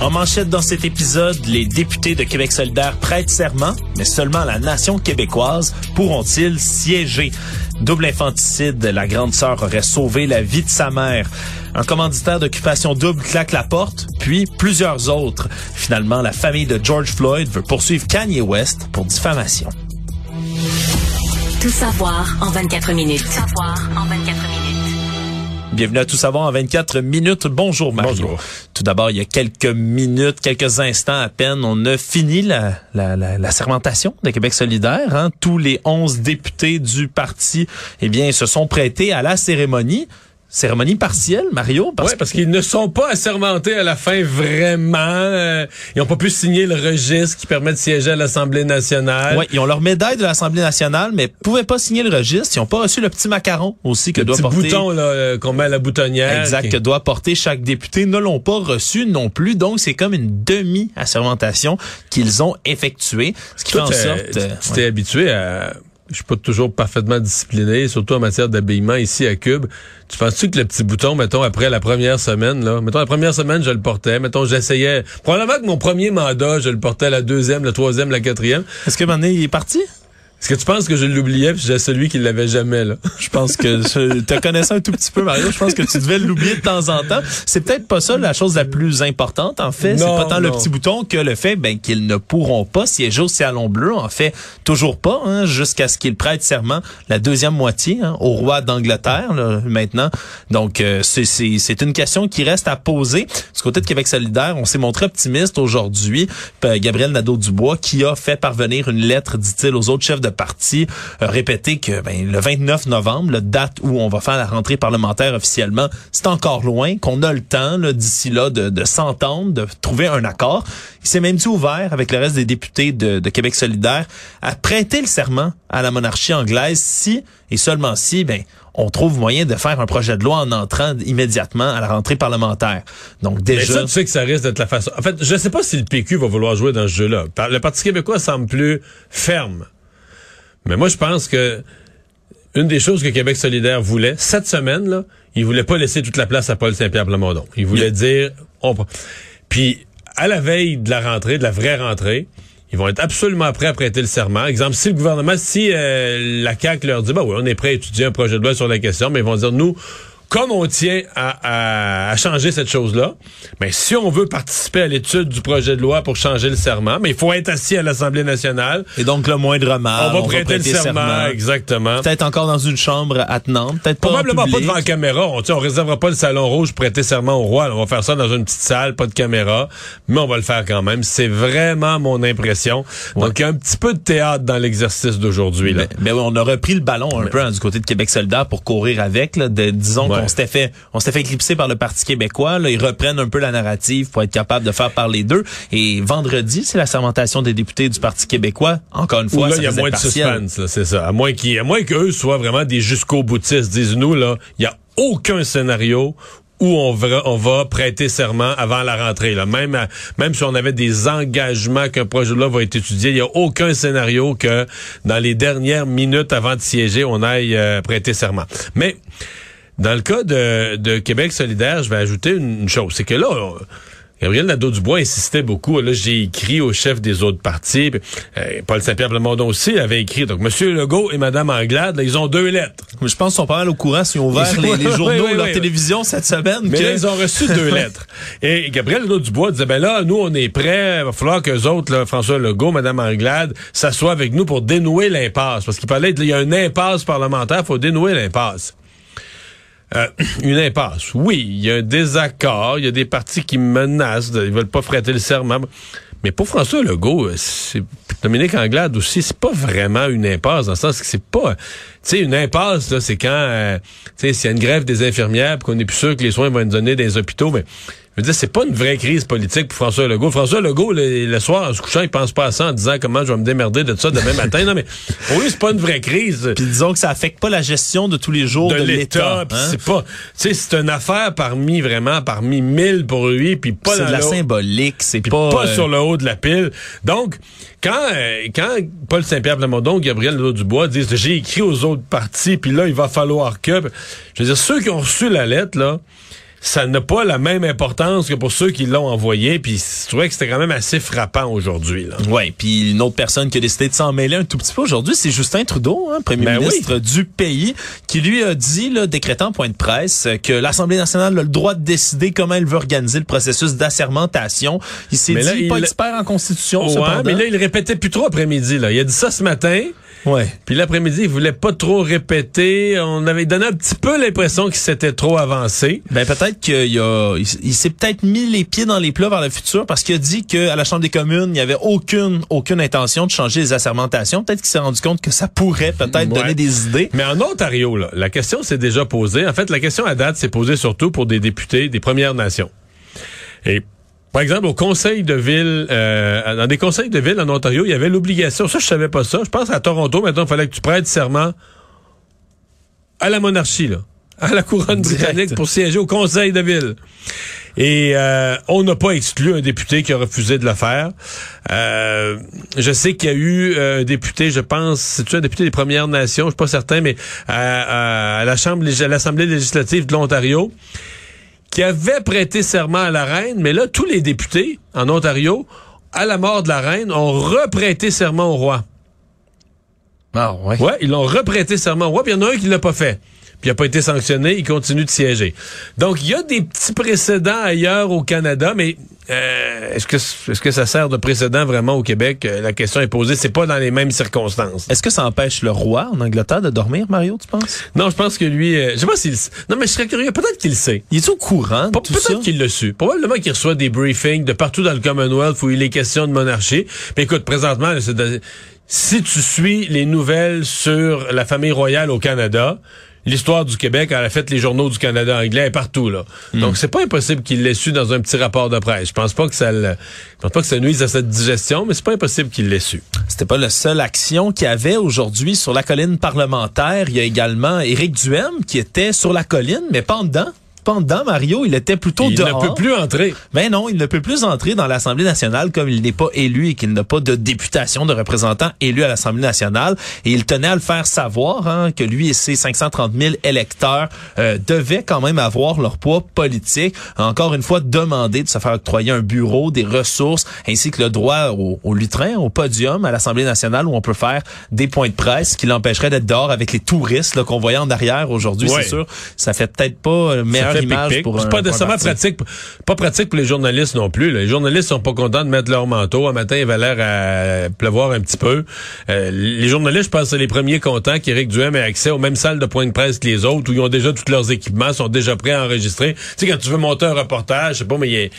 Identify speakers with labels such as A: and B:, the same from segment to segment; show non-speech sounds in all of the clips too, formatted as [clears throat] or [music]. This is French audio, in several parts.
A: En manchette dans cet épisode, les députés de Québec solidaire prêtent serment, mais seulement la nation québécoise pourront-ils siéger? Double infanticide, la grande sœur aurait sauvé la vie de sa mère. Un commanditaire d'occupation double claque la porte, puis plusieurs autres. Finalement, la famille de George Floyd veut poursuivre Kanye West pour diffamation.
B: Tout savoir en 24 minutes. Tout savoir en 24 minutes.
A: Bienvenue à Tout savoir en 24 minutes. Bonjour Mario.
C: Bonjour.
A: Tout d'abord, il y a quelques minutes, quelques instants à peine, on a fini la, la, la, la sermentation de Québec solidaire. Hein. Tous les 11 députés du parti eh bien, se sont prêtés à la cérémonie. Cérémonie partielle, Mario?
C: Parce, ouais, parce qu'ils ne sont pas assermentés à la fin vraiment. Euh, ils n'ont pas pu signer le registre qui permet de siéger à l'Assemblée nationale.
A: Oui, ils ont leur médaille de l'Assemblée nationale, mais pouvaient pas signer le registre. Ils n'ont pas reçu le petit macaron aussi que
C: le
A: doit
C: petit
A: porter.
C: bouton là, euh, qu'on met à la boutonnière.
A: Exact, que doit porter chaque député, ne l'ont pas reçu non plus. Donc, c'est comme une demi-assermentation qu'ils ont effectuée. Ce qui
C: Toi,
A: fait en sorte...
C: tu-
A: euh,
C: tu
A: ouais.
C: t'es habitué à. Je suis pas toujours parfaitement discipliné, surtout en matière d'habillement ici à Cube. Tu penses-tu que le petit bouton, mettons, après la première semaine, là, mettons, la première semaine, je le portais, mettons, j'essayais, probablement que mon premier mandat, je le portais la deuxième, la troisième, la quatrième.
A: Est-ce que maintenant, il est parti?
C: Est-ce que tu penses que je l'oubliais puis j'ai celui qui l'avait jamais, là? [laughs]
A: Je pense que je te connaissant un tout petit peu, Mario, je pense que tu devais l'oublier de temps en temps. C'est peut-être pas ça la chose la plus importante, en fait. C'est pas tant le petit bouton que le fait ben, qu'ils ne pourront pas siéger au Salon Bleu. En fait, toujours pas, hein, jusqu'à ce qu'ils prêtent serment la deuxième moitié hein, au roi d'Angleterre, là, maintenant. Donc, euh, c'est- c'est c'est une question qui reste à poser. Du côté de Québec solidaire, on s'est montré optimiste aujourd'hui. Euh, Gabriel Nadeau-Dubois, qui a fait parvenir une lettre, dit-il, aux autres chefs de parti, euh, répéter que ben, le 29 novembre, la date où on va faire la rentrée parlementaire officiellement, c'est encore loin, qu'on a le temps d'ici là de, de s'entendre, de trouver un accord. Il s'est même dit ouvert avec le reste des députés de, de Québec solidaire à prêter le serment à la monarchie anglaise si et seulement si ben on trouve moyen de faire un projet de loi en entrant immédiatement à la rentrée parlementaire. Donc
C: Mais
A: déjà
C: ça, tu sais que ça risque d'être la façon. En fait, je sais pas si le PQ va vouloir jouer dans ce jeu-là. Le Parti québécois semble plus ferme. Mais moi, je pense que une des choses que Québec solidaire voulait, cette semaine, là, il voulait pas laisser toute la place à Paul Saint-Pierre Plamondon. Il voulait dire, on... Puis, à la veille de la rentrée, de la vraie rentrée, ils vont être absolument prêts à prêter le serment. Exemple, si le gouvernement, si euh, la CAQ leur dit, bah oui, on est prêt à étudier un projet de loi sur la question, mais ils vont dire, nous, comme on tient à, à- à changer cette chose-là, mais si on veut participer à l'étude du projet de loi pour changer le serment, mais il faut être assis à l'Assemblée nationale.
A: et donc le moindre mal,
C: on va prêter le serment, exactement.
A: Peut-être encore dans une chambre attenante, peut-être
C: Probablement pas devant la caméra. On, on réservera pas le salon rouge pour prêter serment au roi. On va faire ça dans une petite salle, pas de caméra, mais on va le faire quand même. C'est vraiment mon impression. Donc, il y a un petit peu de théâtre dans l'exercice d'aujourd'hui. là.
A: Mais, on a repris le ballon un peu hein, du côté de Québec solidaire pour courir avec. Là, de, disons
C: Ouais.
A: Qu'on s'était fait, on s'était fait éclipser par le Parti québécois. Là, ils reprennent un peu la narrative pour être capable de faire parler d'eux. Et vendredi, c'est la sermentation des députés du Parti québécois. Encore une fois,
C: là,
A: ça
C: il y a moins de suspense, c'est ça. À moins qu'ils, à moins qu'eux soient vraiment des jusqu'au boutistes. Disent-nous, là, il y a aucun scénario où on va, on va prêter serment avant la rentrée. Là. Même, à- même si on avait des engagements qu'un projet de loi va être étudié, il n'y a aucun scénario que dans les dernières minutes avant de siéger, on aille euh, prêter serment. Mais dans le cas de, de Québec solidaire, je vais ajouter une, chose. C'est que là, on- Gabriel Nadeau-Dubois insistait beaucoup. Là, j'ai écrit au chef des autres partis. Euh, Paul Saint-Pierre Plamondon aussi avait écrit. Donc, M. Legault et Mme Anglade, là, ils ont deux lettres.
A: Je pense qu'ils sont pas mal au courant s'ils ont ouvert les, les [laughs] journaux,
C: Oui, oui,
A: leur
C: oui.
A: télévision cette semaine.
C: Mais
A: que-
C: là, ils ont reçu deux [laughs] lettres. Et Gabriel Nadeau-Dubois disait, ben là, nous, on est prêts. Il va falloir qu'eux autres, là, François Legault, Mme Anglade, s'assoient avec nous pour dénouer l'impasse. Parce qu'il parlait, il y a une impasse parlementaire, il faut dénouer l'impasse. Euh, [clears throat] une impasse. Oui, il y a un désaccord, il y a des partis qui menacent, de, ils veulent pas prêter le serment. Mais pour François Legault, euh, c'est Dominique Anglade aussi, c'est pas vraiment une impasse dans le sens que c'est pas, tu sais, une impasse là, c'est quand, euh, tu sais, s'il y a une grève des infirmières, qu'on est plus sûr que les soins vont être donnés dans les hôpitaux, mais je veux dire, c'est pas une vraie crise politique pour François Legault. François Legault, le, le soir, en se couchant, il pense pas à ça en disant comment je vais me démerder de ça demain matin. Non, mais pour lui, c'est pas une vraie crise
A: Puis disons que ça affecte pas la gestion de tous les jours
C: de
A: de,
C: l'État.
A: hein?
C: C'est pas, tu sais, c'est une affaire parmi vraiment parmi mille pour lui, puis pas
A: C'est de la symbolique, c'est pas...
C: pas,
A: euh,
C: sur le haut de la pile. Donc, quand euh, quand Paul Saint-Pierre Plamondon, Gabriel Nadeau-Dubois disent j'ai écrit aux autres partis, puis là il va falloir que, je veux dire ceux qui ont reçu la lettre là. Ça n'a pas la même importance que pour ceux qui l'ont envoyé, puis je trouvais que c'était quand même assez frappant aujourd'hui.
A: Ouais, puis une autre personne qui a décidé de s'en mêler un tout petit peu aujourd'hui, c'est Justin Trudeau, hein, premier
C: Ben
A: ministre du pays, qui lui a dit, là, décrétant en point de presse, que l'Assemblée nationale a le droit de décider comment elle veut organiser le processus d'assermentation. Il s'est
C: Mais là,
A: dit pas
C: il-
A: expert en constitution,
C: Ouais,
A: cependant.
C: mais là il répétait plus trop après-midi. Là, il a dit ça ce matin.
A: Ouais.
C: Puis l'après-midi, il voulait pas trop répéter. On avait donné un petit peu l'impression qu'il s'était trop avancé.
A: Ben peut-être qu'il a, il, il s'est peut-être mis les pieds dans les plats vers le futur parce qu'il a dit qu'à la Chambre des communes, il n'y avait aucune, aucune intention de changer les assermentations. Peut-être qu'il s'est rendu compte que ça pourrait peut-être
C: Ouais.
A: donner des idées.
C: Mais en Ontario, là, la question s'est déjà posée. En fait, la question à date s'est posée surtout pour des députés des Premières Nations. Et par exemple, au conseil de ville, euh, dans des conseils de ville en Ontario, il y avait l'obligation. Ça, je savais pas ça. Je pense à Toronto, maintenant, il fallait que tu prêtes serment à la monarchie, là, à la couronne
A: Direct.
C: britannique pour siéger au conseil de ville. Et euh, on n'a pas exclu un député qui a refusé de le faire. Euh, je sais qu'il y a eu euh, un député, je pense, c'est-tu un député des Premières Nations, je suis pas certain, mais à, à la Chambre, à l'Assemblée législative de l'Ontario, qui avait prêté serment à la reine, mais là, tous les députés en Ontario, à la mort de la reine, ont reprêté serment au roi.
A: Ah ouais.
C: Ouais, ils l'ont reprêté serment au roi, puis il y en a un qui l'a pas fait. Puis il n'a pas été sanctionné, il continue de siéger. Donc, il y a des petits précédents ailleurs au Canada, mais euh, est-ce que est-ce que ça sert de précédent vraiment au Québec? Euh, La question est posée. C'est pas dans les mêmes circonstances.
A: Est-ce que ça empêche le roi en Angleterre de dormir, Mario, tu penses?
C: Non, je pense que lui... euh, je sais pas s'il... Non, mais je serais curieux. Peut-être qu'il le sait.
A: Il est au courant de
C: Pe-? Peut-être qu'il l'a su. Probablement qu'il reçoit des briefings de partout dans le Commonwealth où il est question de monarchie. Mais écoute, présentement, de- si tu suis les nouvelles sur la famille royale au Canada, l'histoire du Québec, elle a fait les journaux du Canada anglais et partout là.
A: Hmm.
C: Donc c'est pas impossible qu'il l'ait su dans un petit rapport de presse. Je pense pas que ça le, je pense pas que ça nuise à cette digestion, mais c'est pas impossible qu'il l'ait su.
A: C'était pas la seule action qu'il y avait aujourd'hui sur la colline parlementaire. Il y a également Éric Duhem qui était sur la colline, mais pas en dedans. Dedans, Mario. Il était plutôt
C: Il
A: dehors.
C: ne peut plus entrer.
A: Mais non, il ne peut plus entrer dans l'Assemblée nationale comme il n'est pas élu et qu'il n'a pas de députation de représentants élus à l'Assemblée nationale. Et il tenait à le faire savoir hein, que lui et ses 530 000 électeurs euh, devaient quand même avoir leur poids politique. Encore une fois, demander de se faire octroyer un bureau, des ressources, ainsi que le droit au, au lutrin, au podium à l'Assemblée nationale où on peut faire des points de presse qui l'empêcheraient d'être dehors avec les touristes qu'on voyait en arrière aujourd'hui.
C: Ouais.
A: C'est sûr, ça fait peut-être pas le
C: Pic-pic. C'est pas nécessairement pratique, pas pratique pour les journalistes non plus. là. Les journalistes sont pas contents de mettre leur manteau. Un matin, il va l'air à pleuvoir un petit peu. Euh, les journalistes, je pense, c'est les premiers contents qu'Éric Duhem ait accès aux mêmes salles de point de presse que les autres, où ils ont déjà tous leurs équipements, sont déjà prêts à enregistrer. Tu sais, quand tu veux monter un reportage, je sais pas, mais il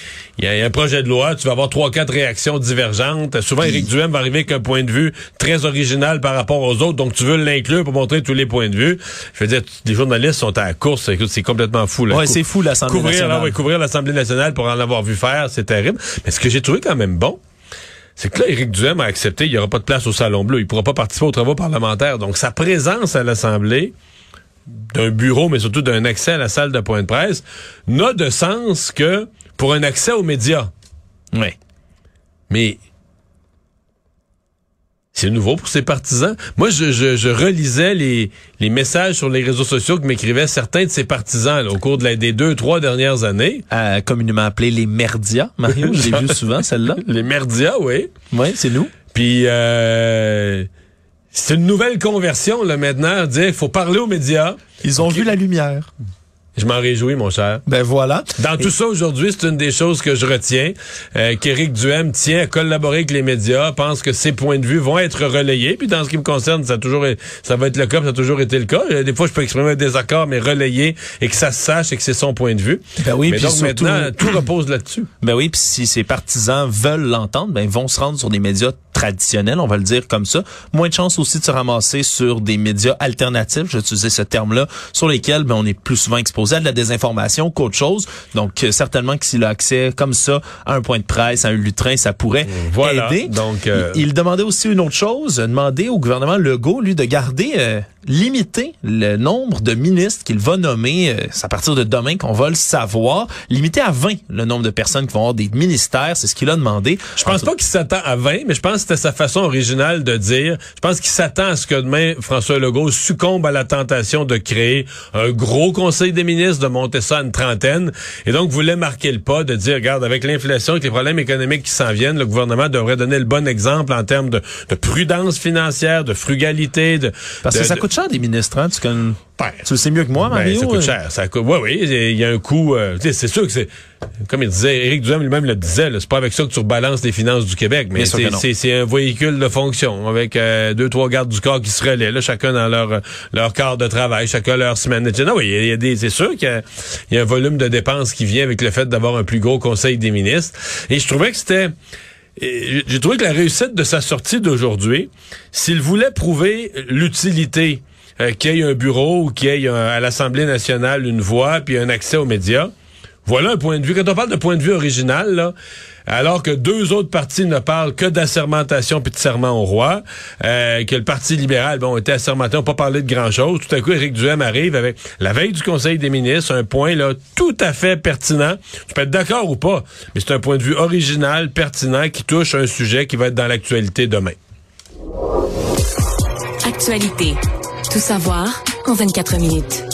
C: y y, a un projet de loi, tu vas avoir trois, quatre réactions divergentes. Souvent, Éric Duhem va arriver avec un point de vue très original par rapport aux autres, donc tu veux l'inclure pour montrer tous les points de vue. Je veux dire, les journalistes sont à la course. Écoute, c'est complètement fou. Là.
A: Ouais, c'est fou l'Assemblée
C: Couvrir,
A: nationale.
C: là, ouais, couvrir l'Assemblée nationale pour en avoir vu faire, c'est terrible. Mais ce que j'ai trouvé quand même bon, c'est que là, Éric Duhem a accepté, il n'y aura pas de place au Salon Bleu. Il pourra pas participer aux travaux parlementaires. Donc, sa présence à l'Assemblée, d'un bureau, mais surtout d'un accès à la salle de point de presse, n'a de sens que pour un accès aux médias.
A: Ouais.
C: Mais c'est nouveau pour ses partisans. Moi, je, je, je relisais les, les messages sur les réseaux sociaux que m'écrivaient certains de ses partisans là, au cours de la, des deux, trois dernières années.
A: Euh, communément appelé les merdias, Mario, je l'ai vu [laughs] souvent, celle-là.
C: Les merdias, oui.
A: Oui, c'est nous.
C: Puis euh, c'est une nouvelle conversion là maintenant, dire qu'il faut parler aux médias.
A: Ils ont vu la lumière.
C: Je m'en réjouis, mon cher.
A: Ben voilà.
C: Dans tout ça, aujourd'hui, c'est une des choses que je retiens, euh, qu'Éric Duhem tient à collaborer avec les médias, pense que ses points de vue vont être relayés. Puis dans ce qui me concerne, ça a toujours, ça va être le cas, ça a toujours été le cas. Euh, Des fois, je peux exprimer un désaccord, mais relayer et que ça se sache et que c'est son point de vue.
A: Ben oui,
C: mais donc
A: surtout-
C: maintenant, tout repose là-dessus.
A: Ben oui, puis si ses partisans veulent l'entendre, ben ils vont se rendre sur des médias traditionnels, on va le dire comme ça. Moins de chances aussi de se ramasser sur des médias alternatifs, j'ai utilisé ce terme-là, sur lesquels ben, on est plus souvent exposé à de la désinformation qu'autre chose. Donc euh, certainement que s'il a accès comme ça à un point de presse, à un lutrin, ça pourrait
C: Voilà.
A: aider.
C: Donc, euh,
A: il, il demandait aussi une autre chose, demander au gouvernement Legault, lui, de garder, euh, limiter le nombre de ministres qu'il va nommer. euh, c'est à partir de demain qu'on va le savoir. Limiter à 20 le nombre de personnes qui vont avoir des ministères, c'est ce qu'il a demandé.
C: Je pense pas qu'il s'attend à 20, mais je pense que c'était sa façon originale de dire. Je pense qu'il s'attend à ce que demain, François Legault succombe à la tentation de créer un gros conseil des ministres, de monter ça à une trentaine. Et donc, voulait marquer le pas, de dire, regarde, avec l'inflation, avec les problèmes économiques qui s'en viennent, le gouvernement devrait donner le bon exemple en termes de, de prudence financière, de frugalité, de...
A: Parce que ça
C: de-
A: coûte cher des ministres, hein? Tu, connais-
C: Ben,
A: tu le sais mieux que moi,
C: ben,
A: Mario.
C: ça coûte
A: euh.
C: cher. Ça coûte, oui, oui, il y a un coût. euh, c'est sûr que c'est, comme il disait, Éric Duhem lui-même le disait, c'est pas avec ça que tu rebalances les finances du Québec, mais c'est, un véhicule de fonction avec euh, deux, trois gardes du corps qui se relaient, là, chacun dans leur euh, leur quart de travail, chacun leur semaine. etc. Non, oui, il y a- des, c'est sûr qu'il y a, il y a un volume de dépenses qui vient avec le fait d'avoir un plus gros conseil des ministres. Et je trouvais que c'était j'ai trouvé que la réussite de sa sortie d'aujourd'hui, s'il voulait prouver l'utilité euh, qu'il y ait un bureau ou qu'il y ait à l'Assemblée nationale une voix puis un accès aux médias, voilà un point de vue. Quand on parle de point de vue original, là, alors que deux autres partis ne parlent que d'assermentation puis de serment au roi, euh, que le Parti libéral, bon, était assermenté, on n'a pas parlé de grand-chose. Tout à coup, Éric Duhem arrive avec la veille du Conseil des ministres, un point là tout à fait pertinent. Tu peux être d'accord ou pas, mais c'est un point de vue original, pertinent, qui touche un sujet qui va être dans l'actualité demain.
B: Actualité. Tout savoir en 24 minutes.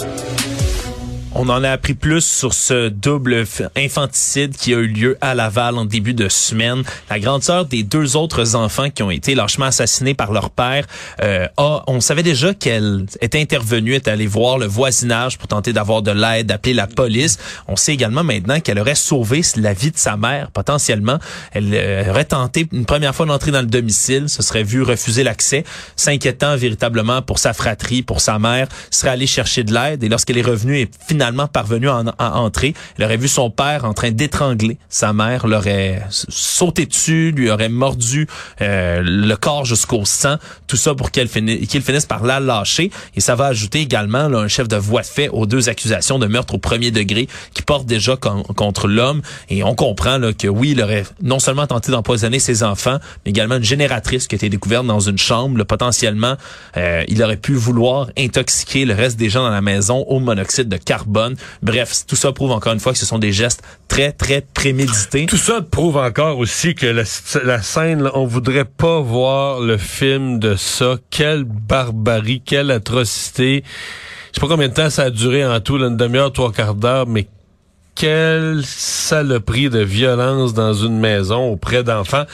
A: On en a appris plus sur ce double infanticide qui a eu lieu à Laval en début de semaine. La grande sœur des deux autres enfants qui ont été lâchement assassinés par leur père euh, a, on savait déjà qu'elle était intervenue, est allée voir le voisinage pour tenter d'avoir de l'aide, d'appeler la police. On sait également maintenant qu'elle aurait sauvé la vie de sa mère potentiellement. Elle euh, aurait tenté une première fois d'entrer dans le domicile, se serait vu refuser l'accès, s'inquiétant véritablement pour sa fratrie, pour sa mère, serait allée chercher de l'aide et lorsqu'elle est revenue et finalement parvenue à, en- à entrer, elle aurait vu son père en train d'étrangler sa mère, l'aurait sauté dessus, lui aurait mordu euh, le corps jusqu'au sang, tout ça pour qu'elle finisse, qu'il finisse par la lâcher et ça va ajouter également là, un chef de voie de fait aux deux accusations de meurtre au premier degré qui portent déjà con- contre l'homme et on comprend là, que oui, il aurait non seulement tenté d'empoisonner ses enfants, mais également une génératrice qui a été découverte dans une chambre. Là, potentiellement, euh, il aurait pu vouloir intoxiquer le reste des gens dans la maison au monoxyde de carbone. Bref, tout ça prouve encore une fois que ce sont des gestes très, très prémédités.
C: Tout ça prouve encore aussi que la, scène, on voudrait pas voir le film de ça. Quelle barbarie, quelle atrocité. Je sais pas combien de temps ça a duré en tout, là, une demi-heure, trois quarts d'heure, mais quelle saloperie de violence dans une maison auprès d'enfants.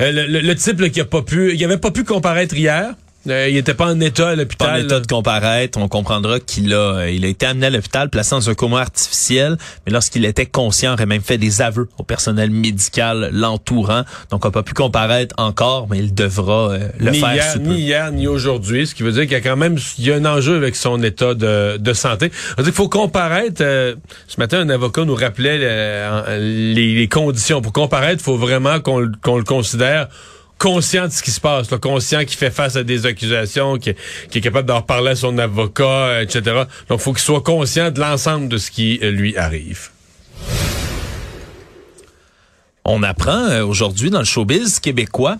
C: Euh, le, le- le type là, qui a pas pu, il avait pas pu comparaître hier. Euh, il était pas en état à
A: Pas en
C: l'hôpital.
A: état de comparaître, on comprendra qu'il a, euh, il a été amené à l'hôpital, placé dans un coma artificiel, mais lorsqu'il était conscient, il aurait même fait des aveux au personnel médical l'entourant. Donc, on n'a pas pu comparaître encore, mais il devra euh, le
C: ni
A: faire
C: hier,
A: sous peu.
C: ni hier, ni aujourd'hui, ce qui veut dire qu'il y a quand même il y a un enjeu avec son état de, de santé. Il faut comparaître. euh, ce matin, un avocat nous rappelait les, les conditions. Pour comparaître, il faut vraiment qu'on le considère conscient de ce qui se passe, conscient qu'il fait face à des accusations, qui, est capable d'en reparler à son avocat, etc. Donc, il faut qu'il soit conscient de l'ensemble de ce qui euh, lui arrive.
A: On apprend euh, aujourd'hui dans le showbiz québécois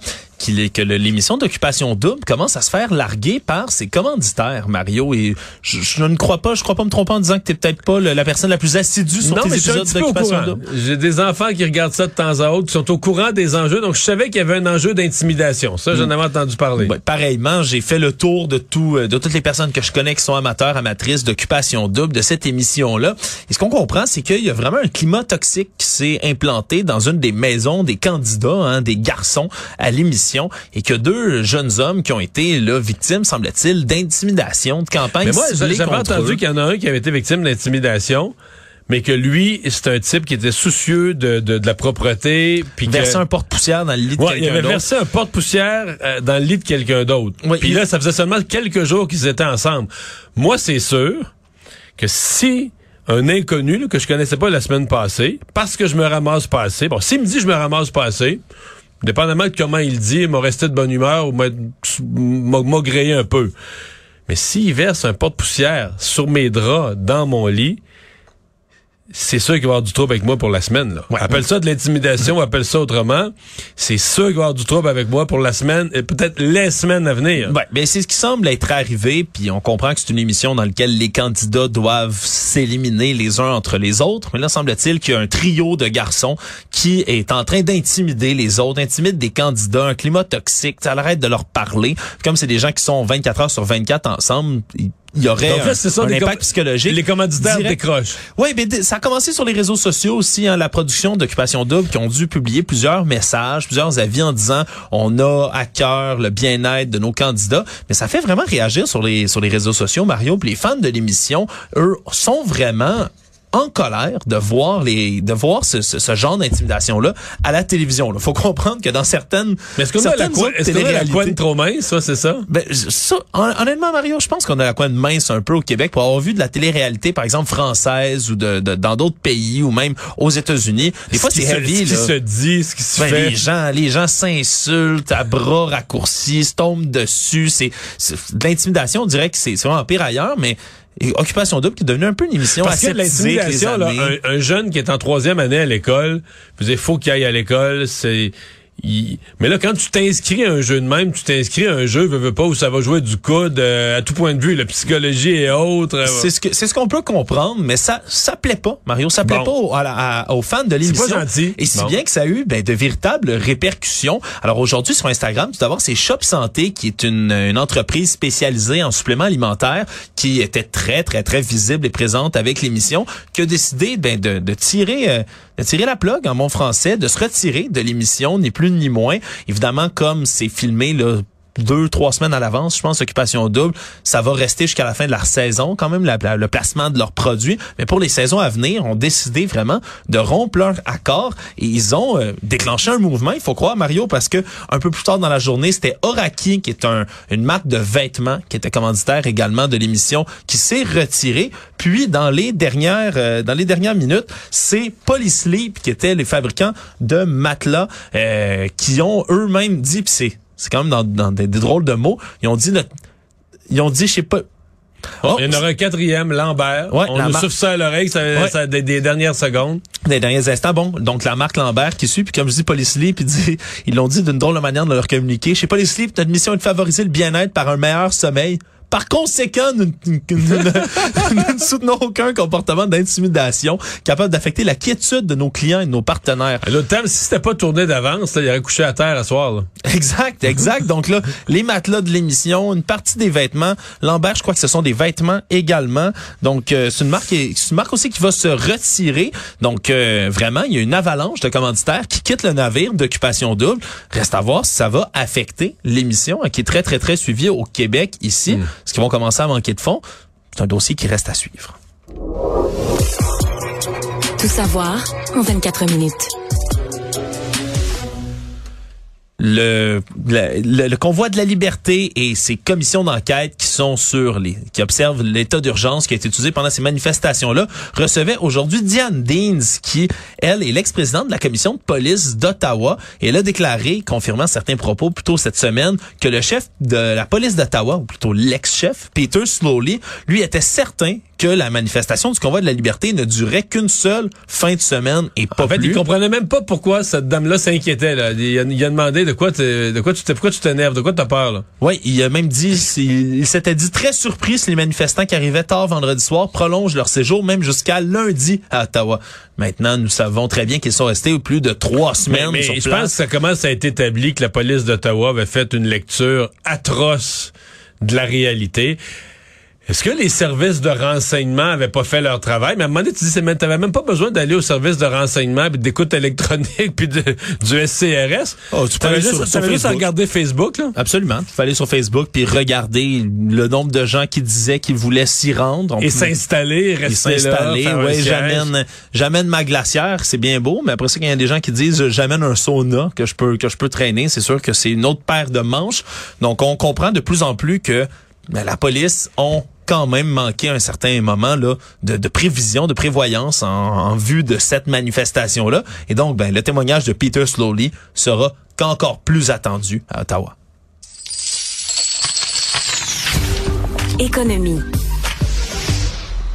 A: est que l'émission d'occupation double commence à se faire larguer par ses commanditaires, Mario. Et je, je ne crois pas, je crois pas me tromper en disant que t'es peut-être pas le- la personne la plus assidue sur
C: non,
A: tes
C: mais
A: épisodes d'occupation double.
C: J'ai des enfants qui regardent ça de temps à autre, qui sont au courant des enjeux. Donc, je savais qu'il y avait un enjeu d'intimidation. Ça, j'en avais entendu parler.
A: Ouais, pareillement, j'ai fait le tour de tout, euh, de toutes les personnes que je connais qui sont amateurs, amatrices d'occupation double de cette émission-là. Et ce qu'on comprend, c'est qu'il y a vraiment un climat toxique qui s'est implanté dans une des maisons des candidats, hein, des garçons à l'émission, et que deux jeunes hommes qui ont été là victimes, semble-t-il, d'intimidation, de campagne
C: Mais moi, j'avais entendu qu'il y en a un qui avait été victime d'intimidation, mais que lui, c'est un type qui était soucieux de, de, de la propreté. Puis que-
A: Versé un porte-poussière dans le lit de
C: Ouais, il
A: quelqu'un
C: avait
A: d'autre.
C: versé un porte-poussière euh, dans le lit de quelqu'un d'autre. Puis
A: il-
C: là, ça faisait seulement quelques jours qu'ils étaient ensemble. Moi, c'est sûr que si un inconnu là, que je connaissais pas la semaine passée, parce que je me ramasse pas assez, bon, s'il me dit je me ramasse pas assez, dépendamment de comment il dit, il m'a resté de bonne humeur ou m'a grillé un peu. Mais s'il verse un porte-poussière sur mes draps dans mon lit, c'est sûr qu'il va y avoir du trouble avec moi pour la semaine. Là. Appelle ça de l'intimidation, [laughs] appelle ça autrement. C'est sûr qu'il va y avoir du trouble avec moi pour la semaine et peut-être les semaines à venir.
A: Ouais, ben c'est ce qui semble être arrivé, puis on comprend que c'est une émission dans laquelle les candidats doivent s'éliminer les uns entre les autres. Mais là, semble-t-il qu'il y a un trio de garçons qui est en train d'intimider les autres, intimide des candidats, un climat toxique. Ça arrête de leur parler. Comme c'est des gens qui sont 24 heures sur 24 ensemble, il y aurait
C: Donc là,
A: un,
C: ça,
A: impact psychologique.
C: Les commanditaires
A: direct.
C: décrochent.
A: Oui, mais ça a commencé sur les réseaux sociaux aussi, hein, la production d'Occupation Double qui ont dû publier plusieurs messages, plusieurs avis en disant on a à cœur le bien-être de nos candidats. Mais ça fait vraiment réagir sur les sur les réseaux sociaux, Mario. Puis les fans de l'émission, eux, sont vraiment en colère de voir les de voir ce, ce, ce genre d'intimidation là à la télévision. Il faut comprendre que dans certaines
C: Mais est-ce qu'on a la coin, est-ce qu'on a la coin trop mince, ça, c'est ça?
A: ben, ça, hon- honnêtement, Mario, je pense qu'on a la coin de mince un peu au Québec pour avoir vu de la télé-réalité, par exemple, française ou de, de- dans d'autres pays ou même aux États-Unis. Des fois, c'est
C: se-
A: heavy,
C: Ce qui
A: là.
C: se dit, ce qui se
A: Ben,
C: fait.
A: les gens, les gens s'insultent à bras raccourcis, se tombent dessus. C'est, de l'intimidation. On dirait que c'est vraiment pire ailleurs, mais et Occupation double qui est devenue un peu une émission
C: Parce que l'intimidation, un, un jeune qui est en troisième année à l'école, il faut qu'il aille à l'école, c'est... il- Mais là, quand tu t'inscris à un jeu de même, tu t'inscris à un jeu, veux, veux pas, où ça va jouer du coude euh, à tout point de vue, la psychologie et autres. euh,
A: C'est ce que c'est ce qu'on peut comprendre, mais ça ça plaît pas, Mario. Ça plaît
C: Bon.
A: pas aux, à à- aux fans de l'émission.
C: pas gentil.
A: Et si
C: Bon.
A: bien que ça a eu ben, de véritables répercussions. Alors aujourd'hui sur Instagram, tout d'abord c'est Shop Santé qui est une, une entreprise spécialisée en suppléments alimentaires qui était très très très visible et présente avec l'émission, qui a décidé ben, de, de tirer euh, de tirer la plug en bon français, de se retirer de l'émission, ni plus ni moins. Évidemment, comme c'est filmé là deux, trois semaines à l'avance, je pense, Occupation Double, ça va rester jusqu'à la fin de la saison, quand même, le placement de leurs produits. Mais pour les saisons à venir, on décidé vraiment de rompre leur accord et ils ont euh, déclenché un mouvement, il faut croire, Mario, parce que un peu plus tard dans la journée, c'était Oraki, qui est un, une marque de vêtements, qui était commanditaire également de l'émission, qui s'est retiré. Puis, dans les dernières, euh, dans les dernières minutes, c'est Polysleep, qui étaient les fabricants de matelas, euh, qui ont eux-mêmes dit, c'est c'est quand même dans, dans des, des drôles de mots. Ils ont dit, notre- ils ont dit, je sais pas. Oh,
C: Il y en aura un quatrième, Lambert.
A: Ouais,
C: On nous souffle ça à l'oreille, ça,
A: Ouais.
C: ça des, des dernières secondes.
A: des derniers instants, bon, donc la marque Lambert qui suit, puis comme je dis, Polysleep, ils, dit, ils l'ont dit d'une drôle de manière de leur communiquer. Chez Polysleep, notre mission est de favoriser le bien-être par un meilleur sommeil. Par conséquent, nous, nous- [laughs] nous ne- soutenons aucun comportement d'intimidation capable d'affecter la quiétude de nos clients et de nos partenaires.
C: L'autre temps, si c'était pas tourné d'avance, il aurait couché à terre à soir. là.
A: Exact, exact. Donc là, les matelas de l'émission, une partie des vêtements. Lambert, je crois que ce sont des vêtements également. Donc euh, c'est une marque, c'est une marque aussi qui va se retirer. Donc euh, vraiment, il y a une avalanche de commanditaires qui quittent le navire d'occupation double. Reste à voir si ça va affecter l'émission, hein, qui est très très très suivie au Québec ici. Est-ce qu'ils vont commencer à manquer de fonds C'est un dossier qui reste à suivre.
B: Tout savoir en 24 minutes.
A: Le, convoi de la liberté et ses commissions d'enquête qui sont sur les qui observent l'état d'urgence qui a été utilisé pendant ces manifestations là recevaient aujourd'hui Diane Deans qui elle est l'ex-présidente de la commission de police d'Ottawa et elle a déclaré confirmant certains propos plus tôt cette semaine que le chef de la police d'Ottawa ou plutôt l'ex-chef Peter Slowly lui était certain que la manifestation du convoi de la liberté ne durait qu'une seule fin de semaine et pas
C: En fait,
A: plus.
C: il comprenait même pas pourquoi cette dame-là s'inquiétait. Là. Il, a, il a demandé de quoi, de quoi tu pourquoi tu t'énerves, de quoi t'as peur. Là?
A: Oui, il a même dit, il, il s'était dit très surpris si les manifestants qui arrivaient tard vendredi soir prolongent leur séjour même jusqu'à lundi à Ottawa. Maintenant, nous savons très bien qu'ils sont restés plus de trois
C: Mais,
A: semaines
C: mais
A: sur
C: je
A: place.
C: pense que ça commence à être établi que la police d'Ottawa avait fait une lecture atroce de la réalité. Est-ce que les services de renseignement avaient pas fait leur travail? Mais à un moment donné, tu dis, c'est même- t'avais même pas besoin d'aller au service de renseignement, puis d'écoute électronique, [laughs] puis de- du SCRS.
A: Oh, tu peux aller
C: juste,
A: sur- sur
C: juste à regarder Facebook, là?
A: Absolument. Il fallait sur Facebook puis regarder le nombre de gens qui disaient qu'ils voulaient s'y rendre. On
C: Et s'installer, rester
A: s'installer. Ouais, j'amène, j'amène ma glacière, c'est bien beau, mais après ça, quand il y a des gens qui disent j'amène un sauna que je peux que je peux traîner, c'est sûr que c'est une autre paire de manches. Donc on comprend de plus en plus que ben, la police ont quand même manqué un certain moment là de, de prévision, de prévoyance en, en vue de cette manifestation là. Et donc ben le témoignage de Peter Slowly sera qu'encore plus attendu à Ottawa.
B: Économie.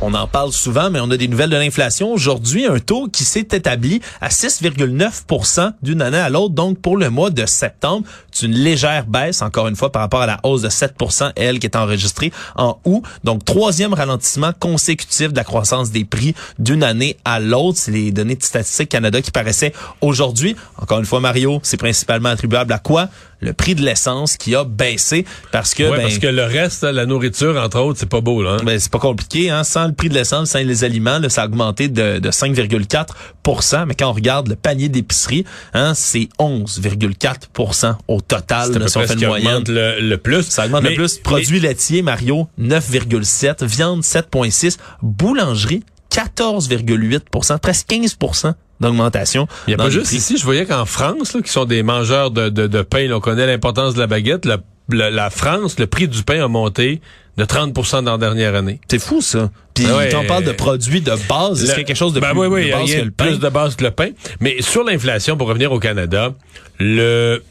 A: On en parle souvent, mais on a des nouvelles de l'inflation. Aujourd'hui, un taux qui s'est établi à 6,9% d'une année à l'autre. Donc, pour le mois de septembre, c'est une légère baisse, encore une fois, par rapport à la hausse de 7 elle, qui est enregistrée en août. Donc, troisième ralentissement consécutif de la croissance des prix d'une année à l'autre. C'est les données de Statistique Canada qui paraissaient aujourd'hui. Encore une fois, Mario, c'est principalement attribuable à quoi? Le prix de l'essence qui a baissé parce que...
C: Ouais,
A: ben,
C: parce que le reste, là, la nourriture, entre autres, c'est pas beau, là. hein.
A: ben, c'est pas compliqué, hein. Sans le prix de l'essence, sans les aliments, là, ça a augmenté de, de 5,4% Mais quand on regarde le panier d'épicerie, hein, c'est 11,4 au total. Là, si on fait
C: ce
A: une moyenne.
C: le, le plus.
A: Ça augmente
C: Mais-
A: le plus.
C: mais-
A: Produits laitiers, Mario, 9,7. Viande, 7,6. Boulangerie, 14,8% presque 15% d'augmentation.
C: Il n'y a pas juste
A: prix.
C: ici, je voyais qu'en France, là, qui sont des mangeurs de, de, de pain, là, on connaît l'importance de la baguette, la, la, la France, le prix du pain a monté de 30% dans la dernière année.
A: C'est fou, ça. Puis
C: Ah ouais,
A: quand on parle de produits de base, est-ce
C: Le-
A: qu'il y a quelque chose de
C: ben
A: plus
C: oui, oui,
A: de
C: il y a
A: base que le pain?
C: plus de base que le pain. Mais sur l'inflation, pour revenir au Canada, le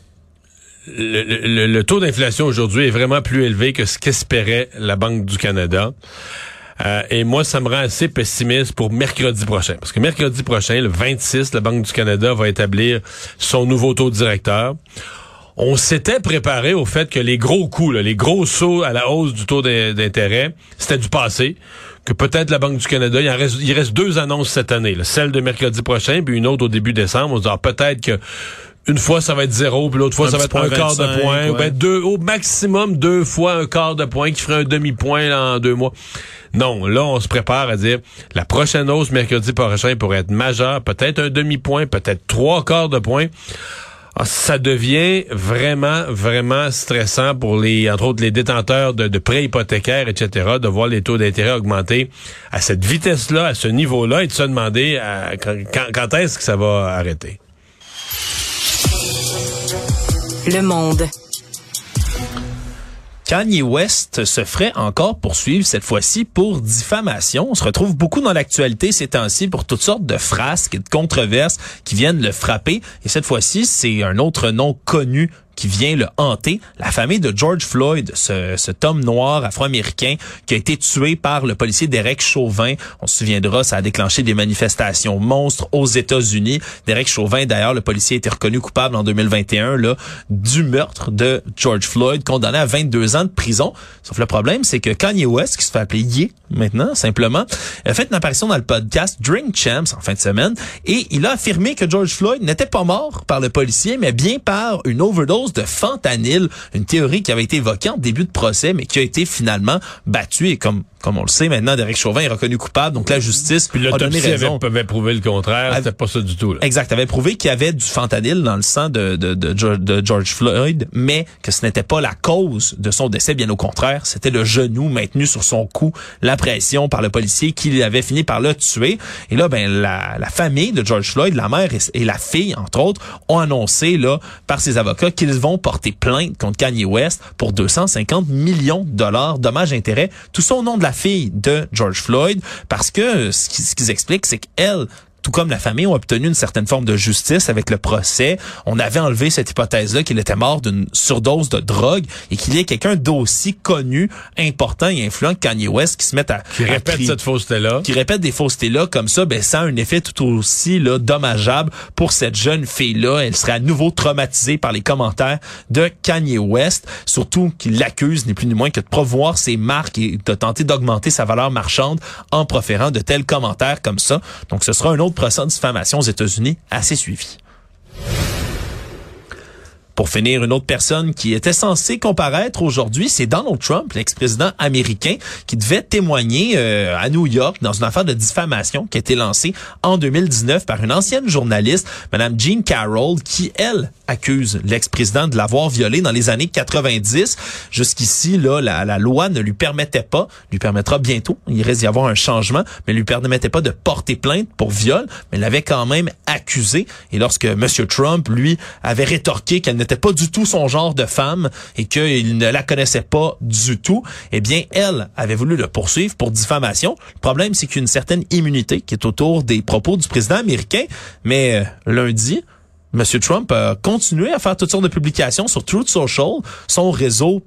C: le, taux d'inflation aujourd'hui est vraiment plus élevé que ce qu'espérait la Banque du Canada. Euh, et moi, ça me rend assez pessimiste pour mercredi prochain. Parce que mercredi prochain, le 26, la Banque du Canada va établir son nouveau taux directeur. On s'était préparé au fait que les gros coups, les gros sauts à la hausse du taux d'in- d'intérêt, c'était du passé. Que peut-être la Banque du Canada, il, reste, deux annonces cette année. Celle de mercredi prochain, puis une autre au début décembre. On se dit, ah, peut-être que une fois ça va être zéro, puis l'autre fois
A: Un
C: ça va être un quart de
A: 25,
C: point. ou ben deux, au maximum deux fois un quart de point qui ferait un demi-point en deux mois. Non, là, on se prépare à dire la prochaine hausse mercredi prochain pourrait être majeure, peut-être un demi-point, peut-être trois quarts de point. Ah, ça devient vraiment, vraiment stressant pour les, entre autres, les détenteurs de, de prêts hypothécaires, etc., de voir les taux d'intérêt augmenter à cette vitesse-là, à ce niveau-là, et de se demander à- quand- quand est-ce que ça va arrêter.
B: Le monde.
A: Kanye West se ferait encore poursuivre cette fois-ci pour diffamation. On se retrouve beaucoup dans l'actualité ces temps-ci pour toutes sortes de frasques et de controverses qui viennent le frapper. Et cette fois-ci, c'est un autre nom connu qui vient le hanter, la famille de George Floyd, ce, cet homme noir afro-américain qui a été tué par le policier Derek Chauvin. On se souviendra, ça a déclenché des manifestations monstres aux États-Unis. Derek Chauvin, d'ailleurs, le policier a été reconnu coupable en 2021 là, du meurtre de George Floyd, condamné à 22 ans de prison. Sauf le problème, c'est que Kanye West, qui se fait appeler Ye maintenant, simplement, a fait une apparition dans le podcast Drink Champs en fin de semaine et il a affirmé que George Floyd n'était pas mort par le policier, mais bien par une overdose de fentanyl, une théorie qui avait été évoquée en début de procès, mais qui a été finalement battue et comme comme on le sait maintenant, Derek Chauvin est reconnu coupable, donc la justice
C: Puis
A: a donné raison.
C: avait, avait prouvé le contraire, c'était pas ça du tout. Là.
A: Exact, avait prouvé qu'il y avait du fentanyl dans le sang de, de, de, George- de George Floyd, mais que ce n'était pas la cause de son décès, bien au contraire, c'était le genou maintenu sur son cou, la pression par le policier qui avait fini par le tuer. Et là, ben la, la famille de George Floyd, la mère et, et la fille, entre autres, ont annoncé là par ses avocats qu'ils vont porter plainte contre Kanye West pour 250 millions de dollars, dommages-intérêts, tout ça au nom de la fille de George Floyd, parce que ce qui- ce qu'ils expliquent, c'est qu'elle tout comme la famille, ont obtenu une certaine forme de justice avec le procès. On avait enlevé cette hypothèse-là qu'il était mort d'une surdose de drogue et qu'il y ait quelqu'un d'aussi connu, important et influent que Kanye West qui se met à...
C: Qui répète cette fausseté-là.
A: Qui répète des faussetés-là comme ça, ben, ça a un effet tout aussi là, dommageable pour cette jeune fille-là. Elle serait à nouveau traumatisée par les commentaires de Kanye West, surtout qu'il l'accuse ni plus ni moins que de promouvoir ses marques et de tenter d'augmenter sa valeur marchande en proférant de tels commentaires comme ça. Donc ce sera un autre procès de diffamation aux États-Unis assez suivi. Pour finir, une autre personne qui était censée comparaître aujourd'hui, c'est Donald Trump, l'ex-président américain, qui devait témoigner euh, à New York dans une affaire de diffamation qui a été lancée en 2019 par une ancienne journaliste, Madame Jean Carroll, qui, elle, accuse l'ex-président de l'avoir violé dans les années 90. Jusqu'ici, là, la, loi ne lui permettait pas, lui permettra bientôt, il risque d'y avoir un changement, mais lui permettait pas de porter plainte pour viol, mais l'avait quand même accusé. Et lorsque M. Trump, lui, avait rétorqué qu'elle n'était pas du tout son genre de femme et qu'il ne la connaissait pas du tout, eh bien, elle avait voulu le poursuivre pour diffamation. Le problème, c'est qu'il y a une certaine immunité qui est autour des propos du président américain, mais euh, lundi, M. Trump a continué à faire toutes sortes de publications sur Truth Social, son réseau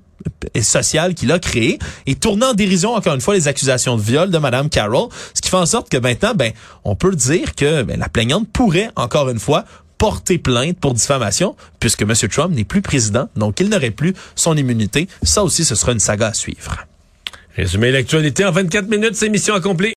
A: social qu'il a créé et tournant en dérision encore une fois les accusations de viol de Madame Carroll, ce qui fait en sorte que maintenant ben on peut dire que ben, la plaignante pourrait encore une fois porter plainte pour diffamation puisque M. Trump n'est plus président, donc il n'aurait plus son immunité. Ça aussi, ce sera une saga à suivre.
C: Résumé l'actualité en 24 minutes, c'est mission accomplie.